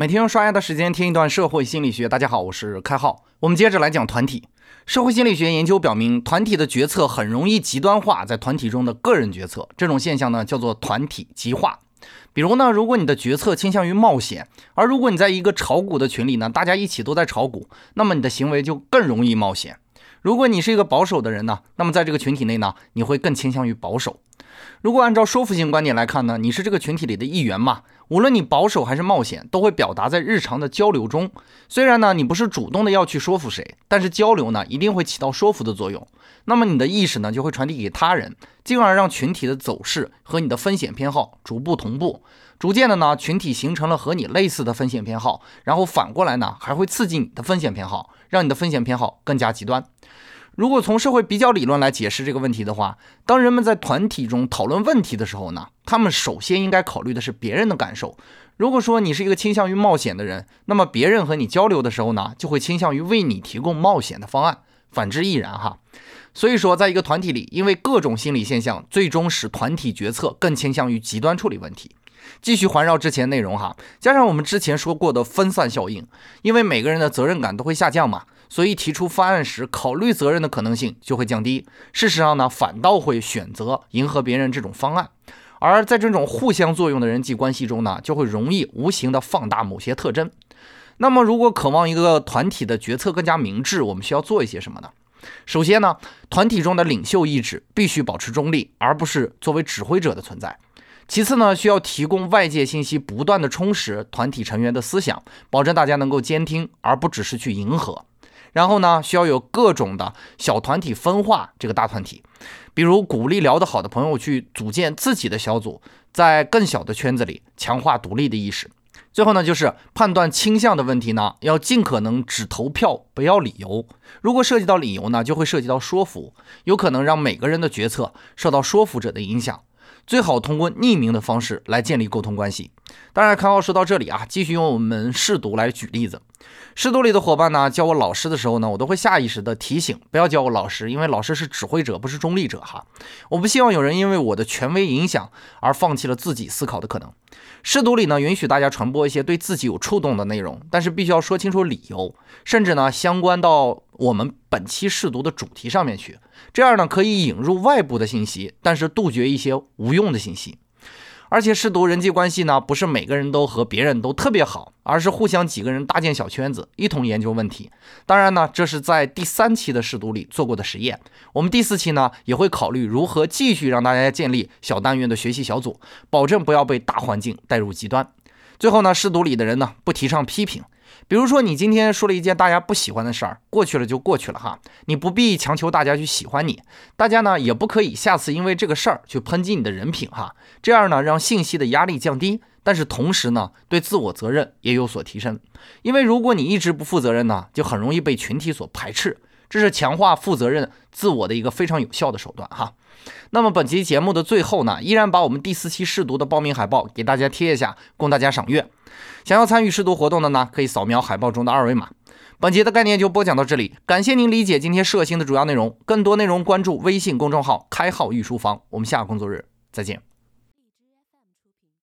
每天用刷牙的时间听一段社会心理学。大家好，我是开浩。我们接着来讲团体。社会心理学研究表明，团体的决策很容易极端化在团体中的个人决策，这种现象呢叫做团体极化。比如呢，如果你的决策倾向于冒险，而如果你在一个炒股的群里呢，大家一起都在炒股，那么你的行为就更容易冒险。如果你是一个保守的人呢，那么在这个群体内呢，你会更倾向于保守。如果按照说服性观点来看呢，你是这个群体里的一员嘛，无论你保守还是冒险，都会表达在日常的交流中。虽然呢，你不是主动的要去说服谁，但是交流呢，一定会起到说服的作用。那么你的意识呢，就会传递给他人，进而让群体的走势和你的风险偏好逐步同步。逐渐的呢，群体形成了和你类似的风险偏好，然后反过来呢，还会刺激你的风险偏好，让你的风险偏好更加极端。如果从社会比较理论来解释这个问题的话，当人们在团体中讨论问题的时候呢，他们首先应该考虑的是别人的感受。如果说你是一个倾向于冒险的人，那么别人和你交流的时候呢，就会倾向于为你提供冒险的方案，反之亦然哈。所以说，在一个团体里，因为各种心理现象，最终使团体决策更倾向于极端处理问题。继续环绕之前内容哈，加上我们之前说过的分散效应，因为每个人的责任感都会下降嘛，所以提出方案时考虑责任的可能性就会降低。事实上呢，反倒会选择迎合别人这种方案。而在这种互相作用的人际关系中呢，就会容易无形的放大某些特征。那么，如果渴望一个团体的决策更加明智，我们需要做一些什么呢？首先呢，团体中的领袖意志必须保持中立，而不是作为指挥者的存在。其次呢，需要提供外界信息，不断的充实团体成员的思想，保证大家能够监听，而不只是去迎合。然后呢，需要有各种的小团体分化这个大团体，比如鼓励聊得好的朋友去组建自己的小组，在更小的圈子里强化独立的意识。最后呢，就是判断倾向的问题呢，要尽可能只投票，不要理由。如果涉及到理由呢，就会涉及到说服，有可能让每个人的决策受到说服者的影响。最好通过匿名的方式来建立沟通关系。当然，康浩说到这里啊，继续用我们试读来举例子。试读里的伙伴呢，叫我老师的时候呢，我都会下意识的提醒，不要叫我老师，因为老师是指挥者，不是中立者哈。我不希望有人因为我的权威影响而放弃了自己思考的可能。试读里呢，允许大家传播一些对自己有触动的内容，但是必须要说清楚理由，甚至呢，相关到我们本期试读的主题上面去。这样呢，可以引入外部的信息，但是杜绝一些无用的信息。而且试读人际关系呢，不是每个人都和别人都特别好，而是互相几个人搭建小圈子，一同研究问题。当然呢，这是在第三期的试读里做过的实验。我们第四期呢，也会考虑如何继续让大家建立小单元的学习小组，保证不要被大环境带入极端。最后呢，试读里的人呢，不提倡批评。比如说，你今天说了一件大家不喜欢的事儿，过去了就过去了哈，你不必强求大家去喜欢你，大家呢也不可以下次因为这个事儿去抨击你的人品哈，这样呢让信息的压力降低，但是同时呢对自我责任也有所提升，因为如果你一直不负责任呢，就很容易被群体所排斥，这是强化负责任自我的一个非常有效的手段哈。那么本期节目的最后呢，依然把我们第四期试读的报名海报给大家贴一下，供大家赏阅。想要参与试读活动的呢，可以扫描海报中的二维码。本节的概念就播讲到这里，感谢您理解今天涉星的主要内容。更多内容关注微信公众号“开号御书房”。我们下个工作日再见。